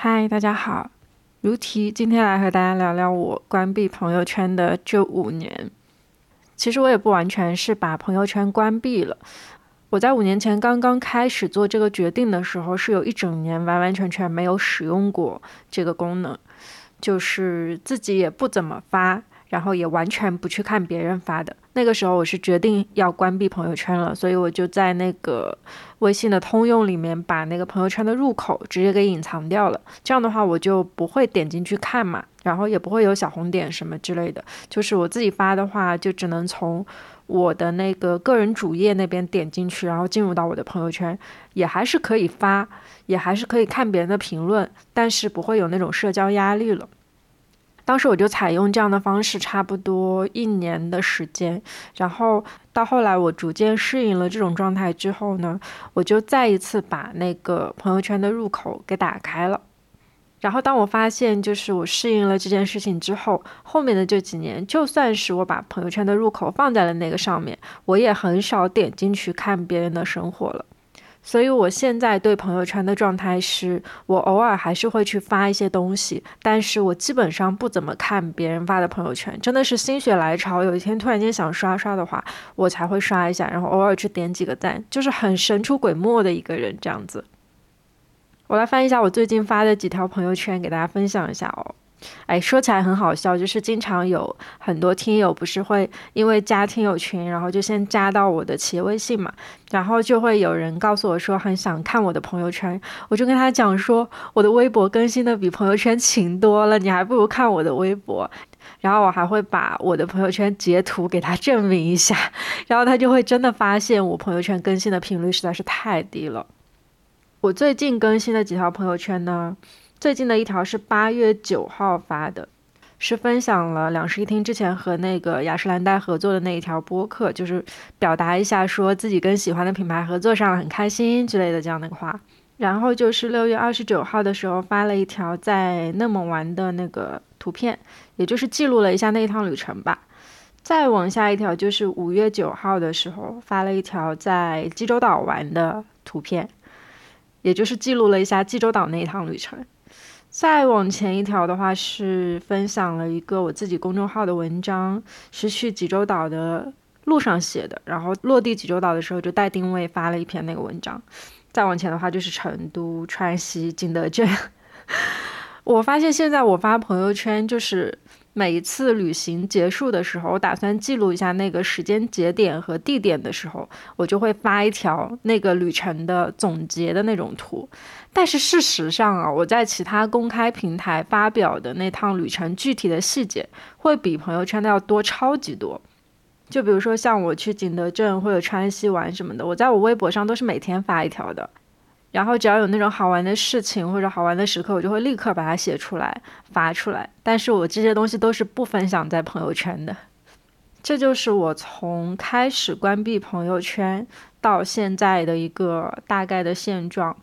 嗨，大家好，如题，今天来和大家聊聊我关闭朋友圈的这五年。其实我也不完全是把朋友圈关闭了，我在五年前刚刚开始做这个决定的时候，是有一整年完完全全没有使用过这个功能，就是自己也不怎么发。然后也完全不去看别人发的。那个时候我是决定要关闭朋友圈了，所以我就在那个微信的通用里面把那个朋友圈的入口直接给隐藏掉了。这样的话我就不会点进去看嘛，然后也不会有小红点什么之类的。就是我自己发的话，就只能从我的那个个人主页那边点进去，然后进入到我的朋友圈，也还是可以发，也还是可以看别人的评论，但是不会有那种社交压力了。当时我就采用这样的方式，差不多一年的时间，然后到后来我逐渐适应了这种状态之后呢，我就再一次把那个朋友圈的入口给打开了。然后当我发现就是我适应了这件事情之后，后面的这几年，就算是我把朋友圈的入口放在了那个上面，我也很少点进去看别人的生活了。所以，我现在对朋友圈的状态是，我偶尔还是会去发一些东西，但是我基本上不怎么看别人发的朋友圈。真的是心血来潮，有一天突然间想刷刷的话，我才会刷一下，然后偶尔去点几个赞，就是很神出鬼没的一个人这样子。我来翻一下我最近发的几条朋友圈，给大家分享一下哦。哎，说起来很好笑，就是经常有很多听友不是会因为加听友群，然后就先加到我的企业微信嘛，然后就会有人告诉我说很想看我的朋友圈，我就跟他讲说我的微博更新的比朋友圈勤多了，你还不如看我的微博，然后我还会把我的朋友圈截图给他证明一下，然后他就会真的发现我朋友圈更新的频率实在是太低了。我最近更新的几条朋友圈呢？最近的一条是八月九号发的，是分享了两室一厅之前和那个雅诗兰黛合作的那一条播客，就是表达一下说自己跟喜欢的品牌合作上了很开心之类的这样的话。然后就是六月二十九号的时候发了一条在内蒙玩的那个图片，也就是记录了一下那一趟旅程吧。再往下一条就是五月九号的时候发了一条在济州岛玩的图片，也就是记录了一下济州岛那一趟旅程。再往前一条的话是分享了一个我自己公众号的文章，是去济州岛的路上写的，然后落地济州岛的时候就带定位发了一篇那个文章。再往前的话就是成都、川西、景德镇。我发现现在我发朋友圈就是。每一次旅行结束的时候，我打算记录一下那个时间节点和地点的时候，我就会发一条那个旅程的总结的那种图。但是事实上啊，我在其他公开平台发表的那趟旅程具体的细节，会比朋友圈的要多超级多。就比如说像我去景德镇或者川西玩什么的，我在我微博上都是每天发一条的。然后只要有那种好玩的事情或者好玩的时刻，我就会立刻把它写出来发出来。但是我这些东西都是不分享在朋友圈的。这就是我从开始关闭朋友圈到现在的一个大概的现状。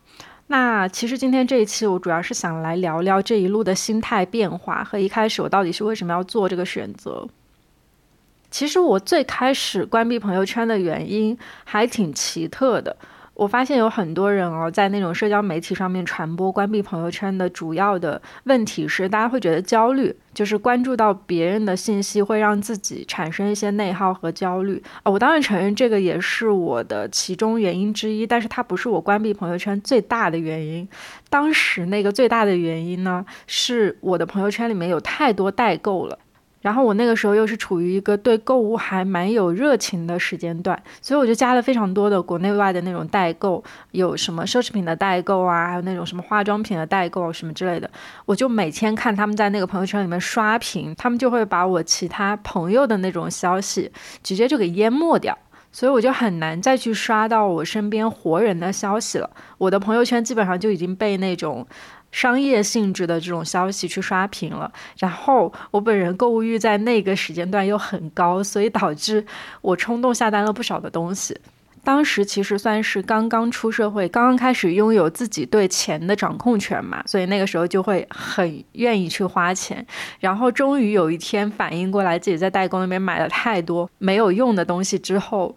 那其实今天这一期我主要是想来聊聊这一路的心态变化和一开始我到底是为什么要做这个选择。其实我最开始关闭朋友圈的原因还挺奇特的。我发现有很多人哦，在那种社交媒体上面传播关闭朋友圈的主要的问题是，大家会觉得焦虑，就是关注到别人的信息会让自己产生一些内耗和焦虑啊。我当然承认这个也是我的其中原因之一，但是它不是我关闭朋友圈最大的原因。当时那个最大的原因呢，是我的朋友圈里面有太多代购了。然后我那个时候又是处于一个对购物还蛮有热情的时间段，所以我就加了非常多的国内外的那种代购，有什么奢侈品的代购啊，还有那种什么化妆品的代购什么之类的。我就每天看他们在那个朋友圈里面刷屏，他们就会把我其他朋友的那种消息直接就给淹没掉，所以我就很难再去刷到我身边活人的消息了。我的朋友圈基本上就已经被那种。商业性质的这种消息去刷屏了，然后我本人购物欲在那个时间段又很高，所以导致我冲动下单了不少的东西。当时其实算是刚刚出社会，刚刚开始拥有自己对钱的掌控权嘛，所以那个时候就会很愿意去花钱。然后终于有一天反应过来，自己在代购那边买了太多没有用的东西之后，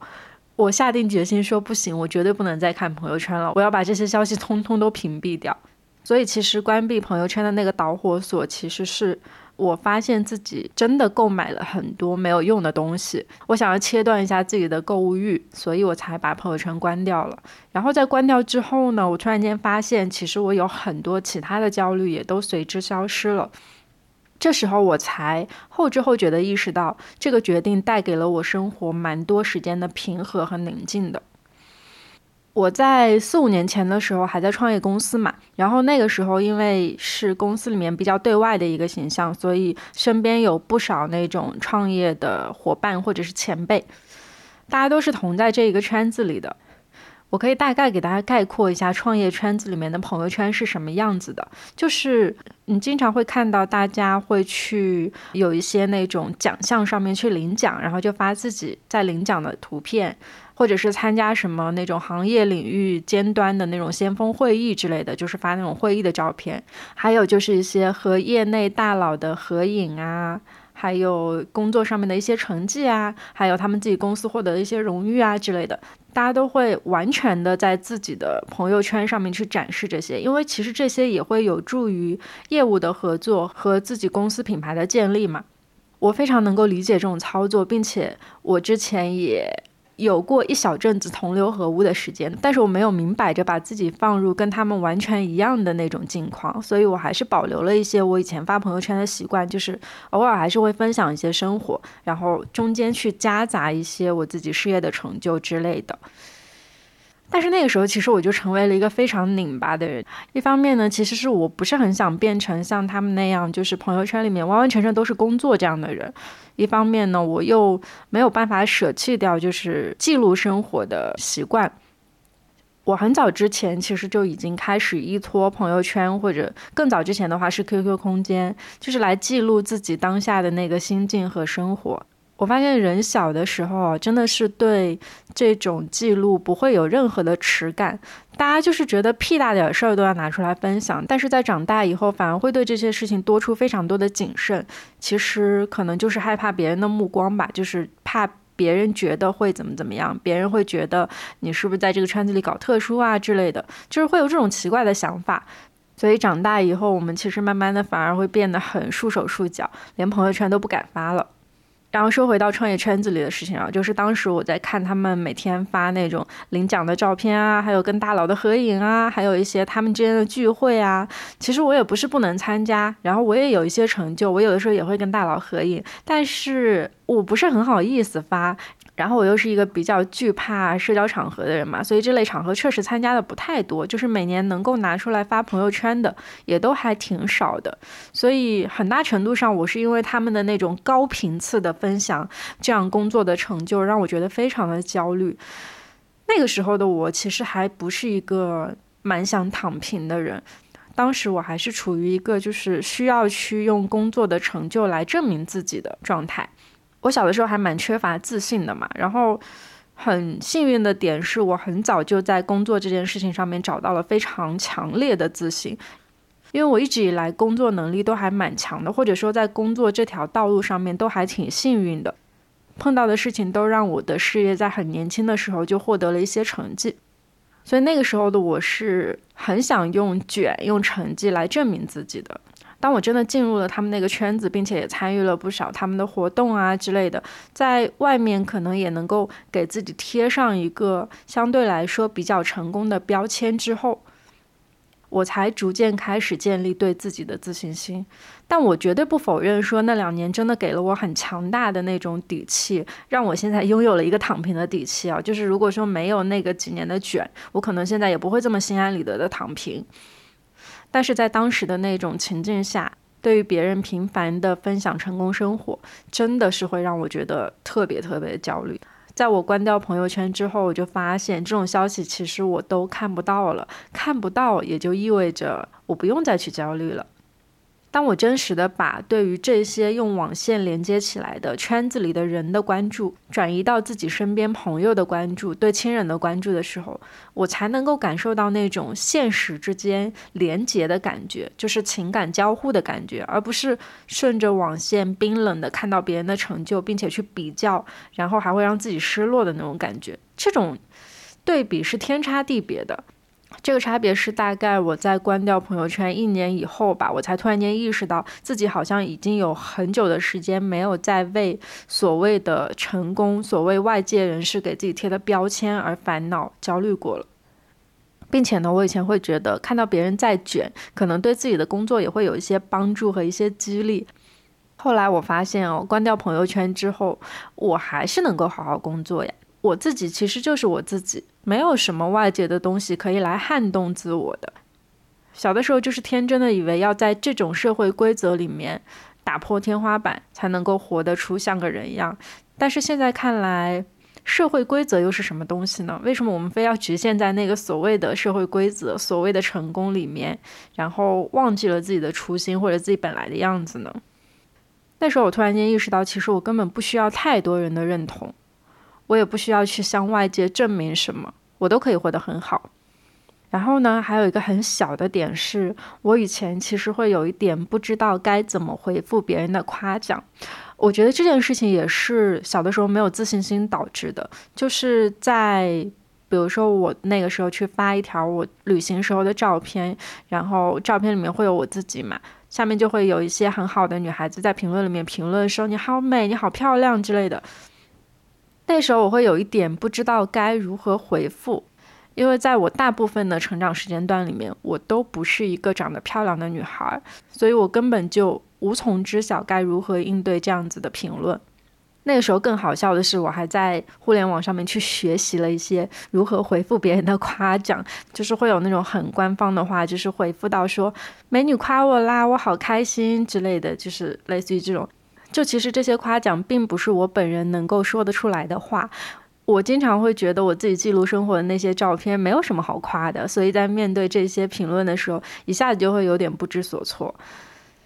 我下定决心说不行，我绝对不能再看朋友圈了，我要把这些消息通通都屏蔽掉。所以其实关闭朋友圈的那个导火索，其实是我发现自己真的购买了很多没有用的东西，我想要切断一下自己的购物欲，所以我才把朋友圈关掉了。然后在关掉之后呢，我突然间发现，其实我有很多其他的焦虑也都随之消失了。这时候我才后知后觉地意识到，这个决定带给了我生活蛮多时间的平和和宁静的。我在四五年前的时候还在创业公司嘛，然后那个时候因为是公司里面比较对外的一个形象，所以身边有不少那种创业的伙伴或者是前辈，大家都是同在这一个圈子里的。我可以大概给大家概括一下创业圈子里面的朋友圈是什么样子的，就是你经常会看到大家会去有一些那种奖项上面去领奖，然后就发自己在领奖的图片，或者是参加什么那种行业领域尖端的那种先锋会议之类的，就是发那种会议的照片，还有就是一些和业内大佬的合影啊。还有工作上面的一些成绩啊，还有他们自己公司获得的一些荣誉啊之类的，大家都会完全的在自己的朋友圈上面去展示这些，因为其实这些也会有助于业务的合作和自己公司品牌的建立嘛。我非常能够理解这种操作，并且我之前也。有过一小阵子同流合污的时间，但是我没有明摆着把自己放入跟他们完全一样的那种境况，所以我还是保留了一些我以前发朋友圈的习惯，就是偶尔还是会分享一些生活，然后中间去夹杂一些我自己事业的成就之类的。但是那个时候，其实我就成为了一个非常拧巴的人。一方面呢，其实是我不是很想变成像他们那样，就是朋友圈里面完完全全都是工作这样的人；一方面呢，我又没有办法舍弃掉就是记录生活的习惯。我很早之前其实就已经开始依托朋友圈，或者更早之前的话是 QQ 空间，就是来记录自己当下的那个心境和生活。我发现人小的时候，真的是对这种记录不会有任何的耻感，大家就是觉得屁大点事儿都要拿出来分享。但是在长大以后，反而会对这些事情多出非常多的谨慎。其实可能就是害怕别人的目光吧，就是怕别人觉得会怎么怎么样，别人会觉得你是不是在这个圈子里搞特殊啊之类的，就是会有这种奇怪的想法。所以长大以后，我们其实慢慢的反而会变得很束手束脚，连朋友圈都不敢发了。然后说回到创业圈子里的事情啊，就是当时我在看他们每天发那种领奖的照片啊，还有跟大佬的合影啊，还有一些他们之间的聚会啊。其实我也不是不能参加，然后我也有一些成就，我有的时候也会跟大佬合影，但是我不是很好意思发。然后我又是一个比较惧怕社交场合的人嘛，所以这类场合确实参加的不太多，就是每年能够拿出来发朋友圈的也都还挺少的。所以很大程度上，我是因为他们的那种高频次的分享，这样工作的成就让我觉得非常的焦虑。那个时候的我其实还不是一个蛮想躺平的人，当时我还是处于一个就是需要去用工作的成就来证明自己的状态。我小的时候还蛮缺乏自信的嘛，然后很幸运的点是我很早就在工作这件事情上面找到了非常强烈的自信，因为我一直以来工作能力都还蛮强的，或者说在工作这条道路上面都还挺幸运的，碰到的事情都让我的事业在很年轻的时候就获得了一些成绩，所以那个时候的我是很想用卷用成绩来证明自己的。当我真的进入了他们那个圈子，并且也参与了不少他们的活动啊之类的，在外面可能也能够给自己贴上一个相对来说比较成功的标签之后，我才逐渐开始建立对自己的自信心。但我绝对不否认说那两年真的给了我很强大的那种底气，让我现在拥有了一个躺平的底气啊！就是如果说没有那个几年的卷，我可能现在也不会这么心安理得的躺平。但是在当时的那种情境下，对于别人频繁的分享成功生活，真的是会让我觉得特别特别的焦虑。在我关掉朋友圈之后，我就发现这种消息其实我都看不到了，看不到也就意味着我不用再去焦虑了。当我真实的把对于这些用网线连接起来的圈子里的人的关注转移到自己身边朋友的关注、对亲人的关注的时候，我才能够感受到那种现实之间连接的感觉，就是情感交互的感觉，而不是顺着网线冰冷的看到别人的成就，并且去比较，然后还会让自己失落的那种感觉。这种对比是天差地别的。这个差别是大概我在关掉朋友圈一年以后吧，我才突然间意识到自己好像已经有很久的时间没有在为所谓的成功、所谓外界人士给自己贴的标签而烦恼、焦虑过了，并且呢，我以前会觉得看到别人在卷，可能对自己的工作也会有一些帮助和一些激励。后来我发现哦，关掉朋友圈之后，我还是能够好好工作呀。我自己其实就是我自己，没有什么外界的东西可以来撼动自我的。小的时候就是天真的以为要在这种社会规则里面打破天花板，才能够活得出像个人一样。但是现在看来，社会规则又是什么东西呢？为什么我们非要局限在那个所谓的社会规则、所谓的成功里面，然后忘记了自己的初心或者自己本来的样子呢？那时候我突然间意识到，其实我根本不需要太多人的认同。我也不需要去向外界证明什么，我都可以活得很好。然后呢，还有一个很小的点是，我以前其实会有一点不知道该怎么回复别人的夸奖。我觉得这件事情也是小的时候没有自信心导致的。就是在比如说我那个时候去发一条我旅行时候的照片，然后照片里面会有我自己嘛，下面就会有一些很好的女孩子在评论里面评论说你好美，你好漂亮之类的。那时候我会有一点不知道该如何回复，因为在我大部分的成长时间段里面，我都不是一个长得漂亮的女孩，所以我根本就无从知晓该如何应对这样子的评论。那个时候更好笑的是，我还在互联网上面去学习了一些如何回复别人的夸奖，就是会有那种很官方的话，就是回复到说“美女夸我啦，我好开心”之类的，就是类似于这种。就其实这些夸奖并不是我本人能够说得出来的话，我经常会觉得我自己记录生活的那些照片没有什么好夸的，所以在面对这些评论的时候，一下子就会有点不知所措。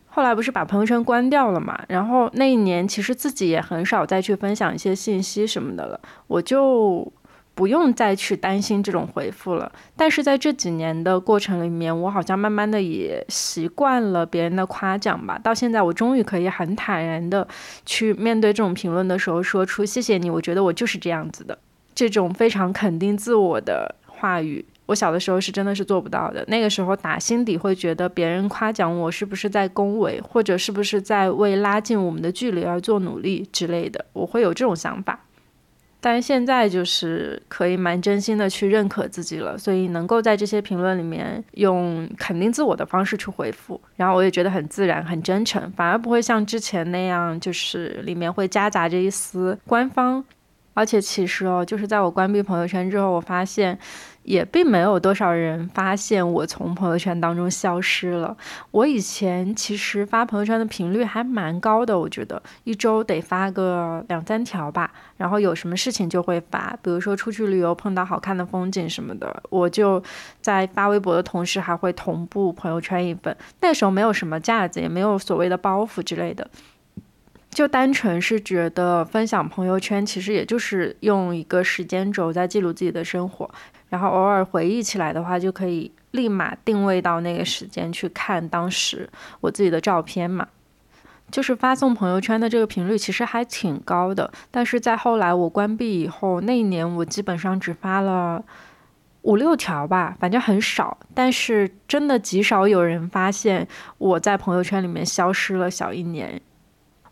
后来不是把朋友圈关掉了嘛，然后那一年其实自己也很少再去分享一些信息什么的了，我就。不用再去担心这种回复了。但是在这几年的过程里面，我好像慢慢的也习惯了别人的夸奖吧。到现在，我终于可以很坦然的去面对这种评论的时候，说出谢谢你，我觉得我就是这样子的。这种非常肯定自我的话语，我小的时候是真的是做不到的。那个时候打心底会觉得别人夸奖我是不是在恭维，或者是不是在为拉近我们的距离而做努力之类的，我会有这种想法。但是现在就是可以蛮真心的去认可自己了，所以能够在这些评论里面用肯定自我的方式去回复，然后我也觉得很自然、很真诚，反而不会像之前那样，就是里面会夹杂着一丝官方。而且其实哦，就是在我关闭朋友圈之后，我发现。也并没有多少人发现我从朋友圈当中消失了。我以前其实发朋友圈的频率还蛮高的，我觉得一周得发个两三条吧。然后有什么事情就会发，比如说出去旅游碰到好看的风景什么的，我就在发微博的同时还会同步朋友圈一份。那时候没有什么架子，也没有所谓的包袱之类的。就单纯是觉得分享朋友圈，其实也就是用一个时间轴在记录自己的生活，然后偶尔回忆起来的话，就可以立马定位到那个时间去看当时我自己的照片嘛。就是发送朋友圈的这个频率其实还挺高的，但是在后来我关闭以后，那一年我基本上只发了五六条吧，反正很少。但是真的极少有人发现我在朋友圈里面消失了小一年。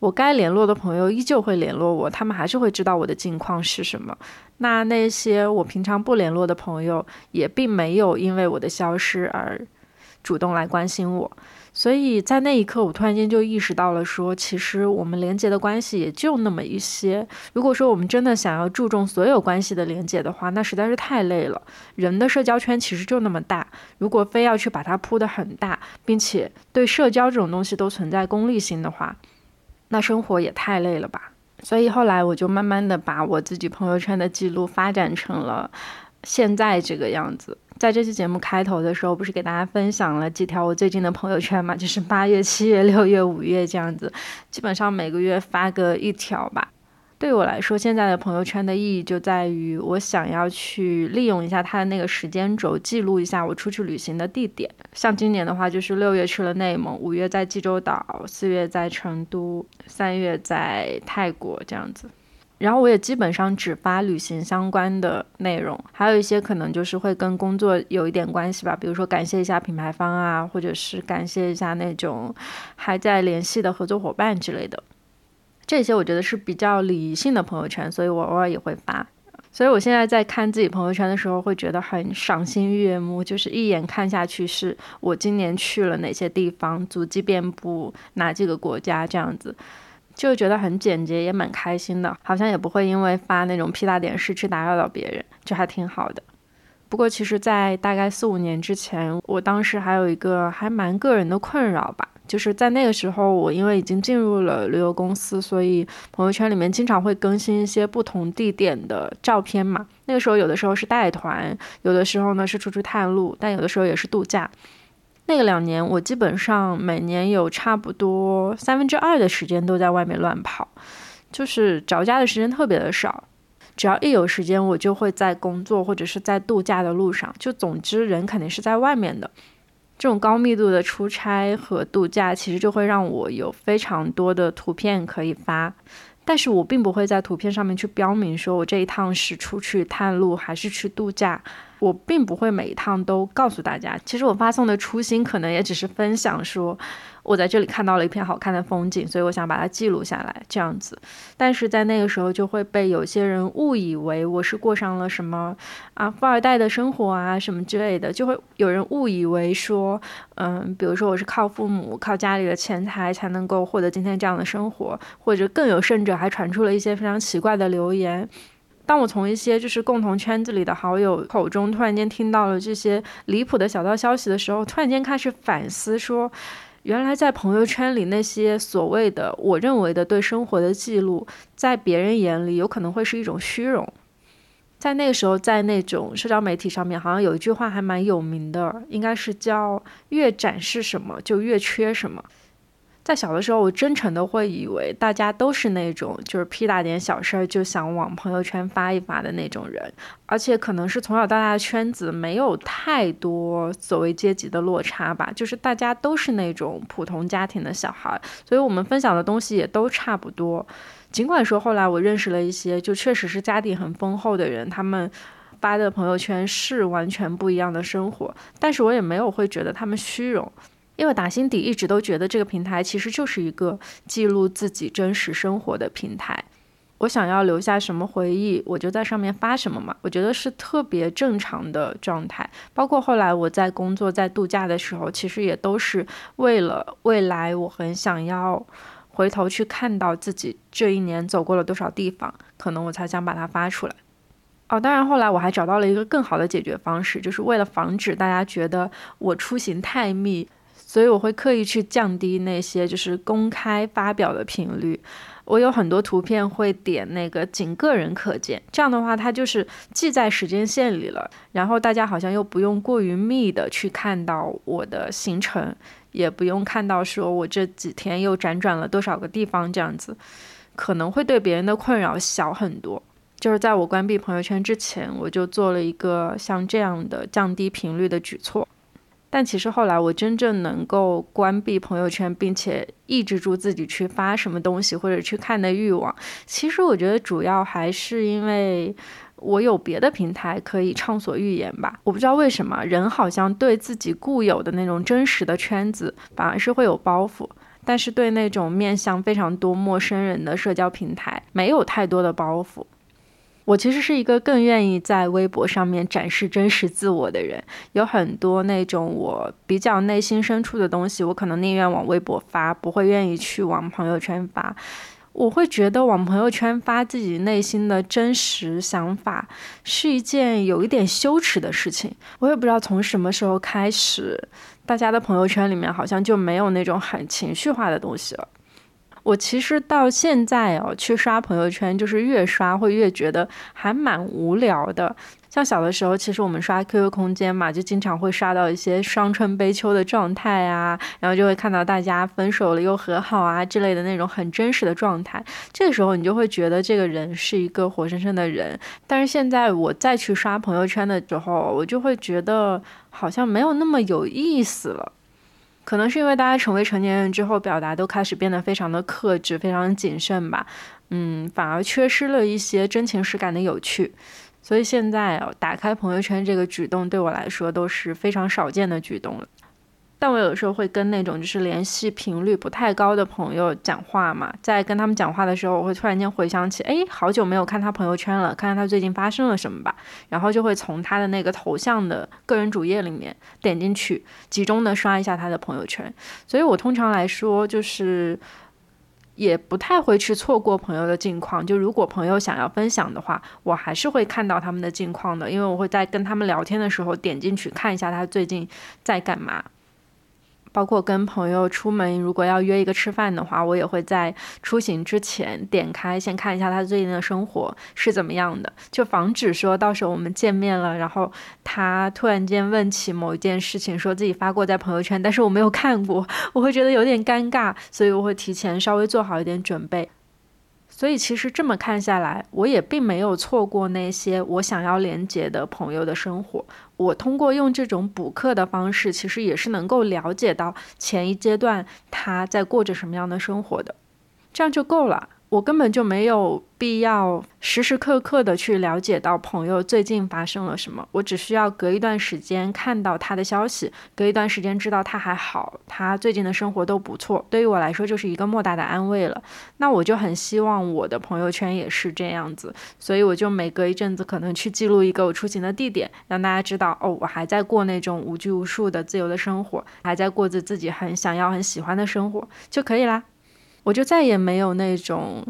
我该联络的朋友依旧会联络我，他们还是会知道我的近况是什么。那那些我平常不联络的朋友，也并没有因为我的消失而主动来关心我。所以在那一刻，我突然间就意识到了，说其实我们连接的关系也就那么一些。如果说我们真的想要注重所有关系的连接的话，那实在是太累了。人的社交圈其实就那么大，如果非要去把它铺得很大，并且对社交这种东西都存在功利心的话，那生活也太累了吧，所以后来我就慢慢的把我自己朋友圈的记录发展成了现在这个样子。在这期节目开头的时候，不是给大家分享了几条我最近的朋友圈嘛，就是八月、七月、六月、五月这样子，基本上每个月发个一条吧。对我来说，现在的朋友圈的意义就在于我想要去利用一下它的那个时间轴，记录一下我出去旅行的地点。像今年的话，就是六月去了内蒙，五月在济州岛，四月在成都，三月在泰国这样子。然后我也基本上只发旅行相关的内容，还有一些可能就是会跟工作有一点关系吧，比如说感谢一下品牌方啊，或者是感谢一下那种还在联系的合作伙伴之类的。这些我觉得是比较理性的朋友圈，所以我偶尔也会发。所以我现在在看自己朋友圈的时候，会觉得很赏心悦目，就是一眼看下去是我今年去了哪些地方，足迹遍布哪几个国家这样子。就觉得很简洁，也蛮开心的，好像也不会因为发那种屁大点事去打扰到别人，就还挺好的。不过其实，在大概四五年之前，我当时还有一个还蛮个人的困扰吧，就是在那个时候，我因为已经进入了旅游公司，所以朋友圈里面经常会更新一些不同地点的照片嘛。那个时候有的时候是带团，有的时候呢是出去探路，但有的时候也是度假。那个两年，我基本上每年有差不多三分之二的时间都在外面乱跑，就是着家的时间特别的少。只要一有时间，我就会在工作或者是在度假的路上。就总之，人肯定是在外面的。这种高密度的出差和度假，其实就会让我有非常多的图片可以发，但是我并不会在图片上面去标明说我这一趟是出去探路还是去度假。我并不会每一趟都告诉大家，其实我发送的初心可能也只是分享，说我在这里看到了一片好看的风景，所以我想把它记录下来，这样子。但是在那个时候就会被有些人误以为我是过上了什么啊富二代的生活啊什么之类的，就会有人误以为说，嗯，比如说我是靠父母、靠家里的钱财才能够获得今天这样的生活，或者更有甚者还传出了一些非常奇怪的留言。当我从一些就是共同圈子里的好友口中突然间听到了这些离谱的小道消息的时候，突然间开始反思，说原来在朋友圈里那些所谓的我认为的对生活的记录，在别人眼里有可能会是一种虚荣。在那个时候，在那种社交媒体上面，好像有一句话还蛮有名的，应该是叫“越展示什么就越缺什么”。在小的时候，我真诚的会以为大家都是那种就是屁大点小事儿就想往朋友圈发一发的那种人，而且可能是从小到大的圈子没有太多所谓阶级的落差吧，就是大家都是那种普通家庭的小孩，所以我们分享的东西也都差不多。尽管说后来我认识了一些就确实是家底很丰厚的人，他们发的朋友圈是完全不一样的生活，但是我也没有会觉得他们虚荣。因为打心底一直都觉得这个平台其实就是一个记录自己真实生活的平台。我想要留下什么回忆，我就在上面发什么嘛。我觉得是特别正常的状态。包括后来我在工作、在度假的时候，其实也都是为了未来，我很想要回头去看到自己这一年走过了多少地方，可能我才想把它发出来。哦，当然后来我还找到了一个更好的解决方式，就是为了防止大家觉得我出行太密。所以我会刻意去降低那些就是公开发表的频率。我有很多图片会点那个仅个人可见，这样的话它就是记在时间线里了，然后大家好像又不用过于密的去看到我的行程，也不用看到说我这几天又辗转了多少个地方，这样子可能会对别人的困扰小很多。就是在我关闭朋友圈之前，我就做了一个像这样的降低频率的举措。但其实后来，我真正能够关闭朋友圈，并且抑制住自己去发什么东西或者去看的欲望，其实我觉得主要还是因为我有别的平台可以畅所欲言吧。我不知道为什么，人好像对自己固有的那种真实的圈子反而是会有包袱，但是对那种面向非常多陌生人的社交平台没有太多的包袱。我其实是一个更愿意在微博上面展示真实自我的人，有很多那种我比较内心深处的东西，我可能宁愿往微博发，不会愿意去往朋友圈发。我会觉得往朋友圈发自己内心的真实想法是一件有一点羞耻的事情。我也不知道从什么时候开始，大家的朋友圈里面好像就没有那种很情绪化的东西了。我其实到现在哦，去刷朋友圈，就是越刷会越觉得还蛮无聊的。像小的时候，其实我们刷 QQ 空间嘛，就经常会刷到一些伤春悲秋的状态啊，然后就会看到大家分手了又和好啊之类的那种很真实的状态。这个时候你就会觉得这个人是一个活生生的人。但是现在我再去刷朋友圈的时候，我就会觉得好像没有那么有意思了。可能是因为大家成为成年人之后，表达都开始变得非常的克制，非常谨慎吧。嗯，反而缺失了一些真情实感的有趣。所以现在打开朋友圈这个举动对我来说都是非常少见的举动了。但我有时候会跟那种就是联系频率不太高的朋友讲话嘛，在跟他们讲话的时候，我会突然间回想起，哎，好久没有看他朋友圈了，看看他最近发生了什么吧。然后就会从他的那个头像的个人主页里面点进去，集中的刷一下他的朋友圈。所以我通常来说就是也不太会去错过朋友的近况。就如果朋友想要分享的话，我还是会看到他们的近况的，因为我会在跟他们聊天的时候点进去看一下他最近在干嘛。包括跟朋友出门，如果要约一个吃饭的话，我也会在出行之前点开，先看一下他最近的生活是怎么样的，就防止说到时候我们见面了，然后他突然间问起某一件事情，说自己发过在朋友圈，但是我没有看过，我会觉得有点尴尬，所以我会提前稍微做好一点准备。所以其实这么看下来，我也并没有错过那些我想要连接的朋友的生活。我通过用这种补课的方式，其实也是能够了解到前一阶段他在过着什么样的生活的，这样就够了。我根本就没有必要时时刻刻的去了解到朋友最近发生了什么，我只需要隔一段时间看到他的消息，隔一段时间知道他还好，他最近的生活都不错，对于我来说就是一个莫大的安慰了。那我就很希望我的朋友圈也是这样子，所以我就每隔一阵子可能去记录一个我出行的地点，让大家知道哦，我还在过那种无拘无束的自由的生活，还在过着自己很想要、很喜欢的生活就可以啦。我就再也没有那种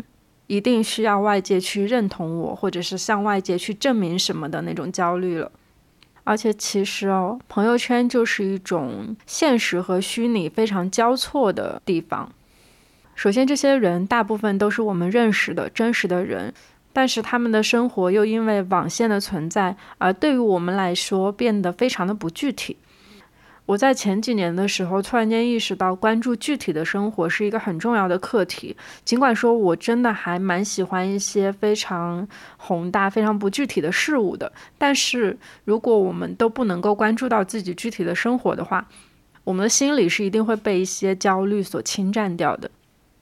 一定需要外界去认同我，或者是向外界去证明什么的那种焦虑了。而且其实哦，朋友圈就是一种现实和虚拟非常交错的地方。首先，这些人大部分都是我们认识的真实的人，但是他们的生活又因为网线的存在，而对于我们来说变得非常的不具体。我在前几年的时候，突然间意识到，关注具体的生活是一个很重要的课题。尽管说我真的还蛮喜欢一些非常宏大、非常不具体的事物的，但是如果我们都不能够关注到自己具体的生活的话，我们的心里是一定会被一些焦虑所侵占掉的。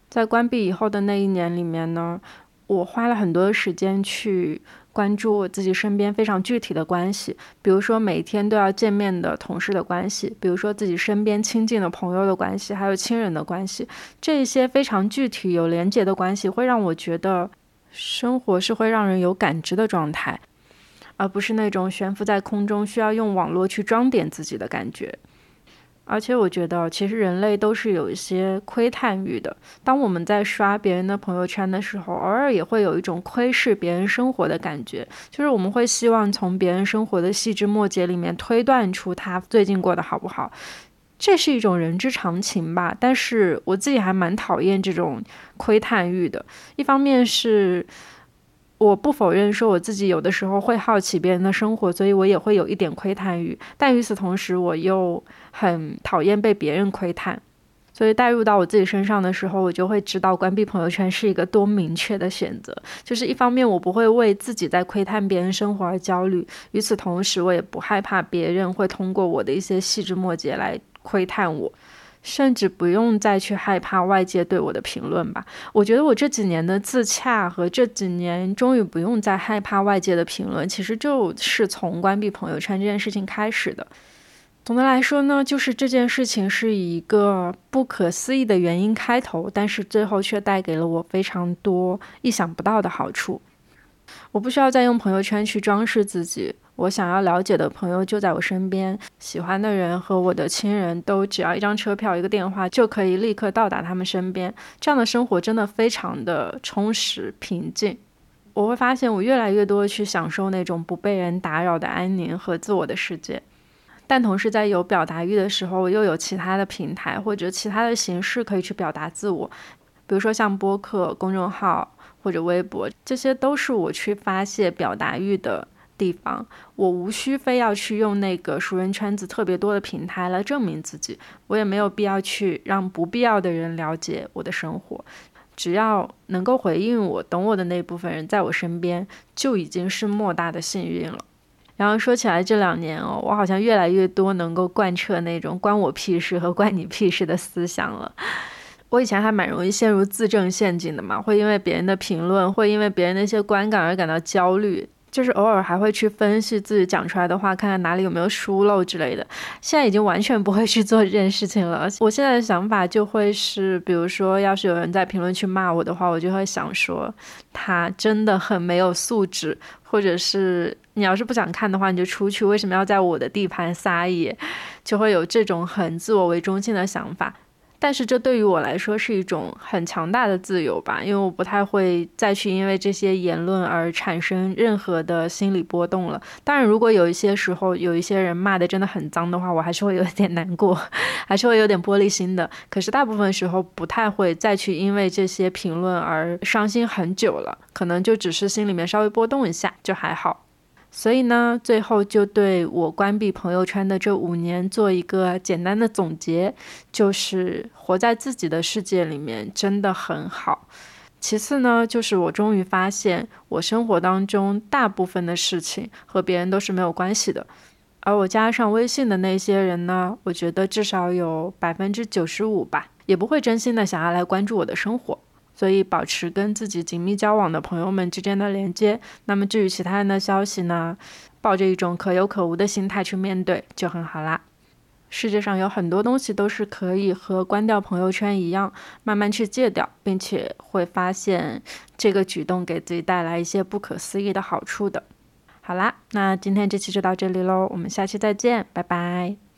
在关闭以后的那一年里面呢，我花了很多时间去。关注我自己身边非常具体的关系，比如说每天都要见面的同事的关系，比如说自己身边亲近的朋友的关系，还有亲人的关系，这些非常具体有连结的关系，会让我觉得生活是会让人有感知的状态，而不是那种悬浮在空中需要用网络去装点自己的感觉。而且我觉得，其实人类都是有一些窥探欲的。当我们在刷别人的朋友圈的时候，偶尔也会有一种窥视别人生活的感觉，就是我们会希望从别人生活的细枝末节里面推断出他最近过得好不好。这是一种人之常情吧。但是我自己还蛮讨厌这种窥探欲的。一方面是。我不否认说我自己有的时候会好奇别人的生活，所以我也会有一点窥探欲。但与此同时，我又很讨厌被别人窥探，所以带入到我自己身上的时候，我就会知道关闭朋友圈是一个多明确的选择。就是一方面，我不会为自己在窥探别人生活而焦虑；与此同时，我也不害怕别人会通过我的一些细枝末节来窥探我。甚至不用再去害怕外界对我的评论吧。我觉得我这几年的自洽和这几年终于不用再害怕外界的评论，其实就是从关闭朋友圈这件事情开始的。总的来说呢，就是这件事情是以一个不可思议的原因开头，但是最后却带给了我非常多意想不到的好处。我不需要再用朋友圈去装饰自己。我想要了解的朋友就在我身边，喜欢的人和我的亲人都只要一张车票、一个电话就可以立刻到达他们身边。这样的生活真的非常的充实、平静。我会发现我越来越多去享受那种不被人打扰的安宁和自我的世界。但同时在有表达欲的时候，又有其他的平台或者其他的形式可以去表达自我，比如说像播客、公众号或者微博，这些都是我去发泄表达欲的。地方，我无需非要去用那个熟人圈子特别多的平台来证明自己，我也没有必要去让不必要的人了解我的生活，只要能够回应我、懂我的那部分人在我身边，就已经是莫大的幸运了。然后说起来这两年哦，我好像越来越多能够贯彻那种关我屁事和关你屁事的思想了。我以前还蛮容易陷入自证陷阱的嘛，会因为别人的评论，会因为别人的一些观感而感到焦虑，就是偶尔还会去分析自己讲出来的话，看看哪里有没有疏漏之类的。现在已经完全不会去做这件事情了。我现在的想法就会是，比如说，要是有人在评论区骂我的话，我就会想说，他真的很没有素质，或者是你要是不想看的话，你就出去，为什么要在我的地盘撒野？就会有这种很自我为中心的想法。但是这对于我来说是一种很强大的自由吧，因为我不太会再去因为这些言论而产生任何的心理波动了。当然，如果有一些时候有一些人骂的真的很脏的话，我还是会有点难过，还是会有点玻璃心的。可是大部分时候不太会再去因为这些评论而伤心很久了，可能就只是心里面稍微波动一下，就还好。所以呢，最后就对我关闭朋友圈的这五年做一个简单的总结，就是活在自己的世界里面真的很好。其次呢，就是我终于发现，我生活当中大部分的事情和别人都是没有关系的。而我加上微信的那些人呢，我觉得至少有百分之九十五吧，也不会真心的想要来关注我的生活。所以，保持跟自己紧密交往的朋友们之间的连接。那么，至于其他人的消息呢？抱着一种可有可无的心态去面对就很好啦。世界上有很多东西都是可以和关掉朋友圈一样，慢慢去戒掉，并且会发现这个举动给自己带来一些不可思议的好处的。好啦，那今天这期就到这里喽，我们下期再见，拜拜。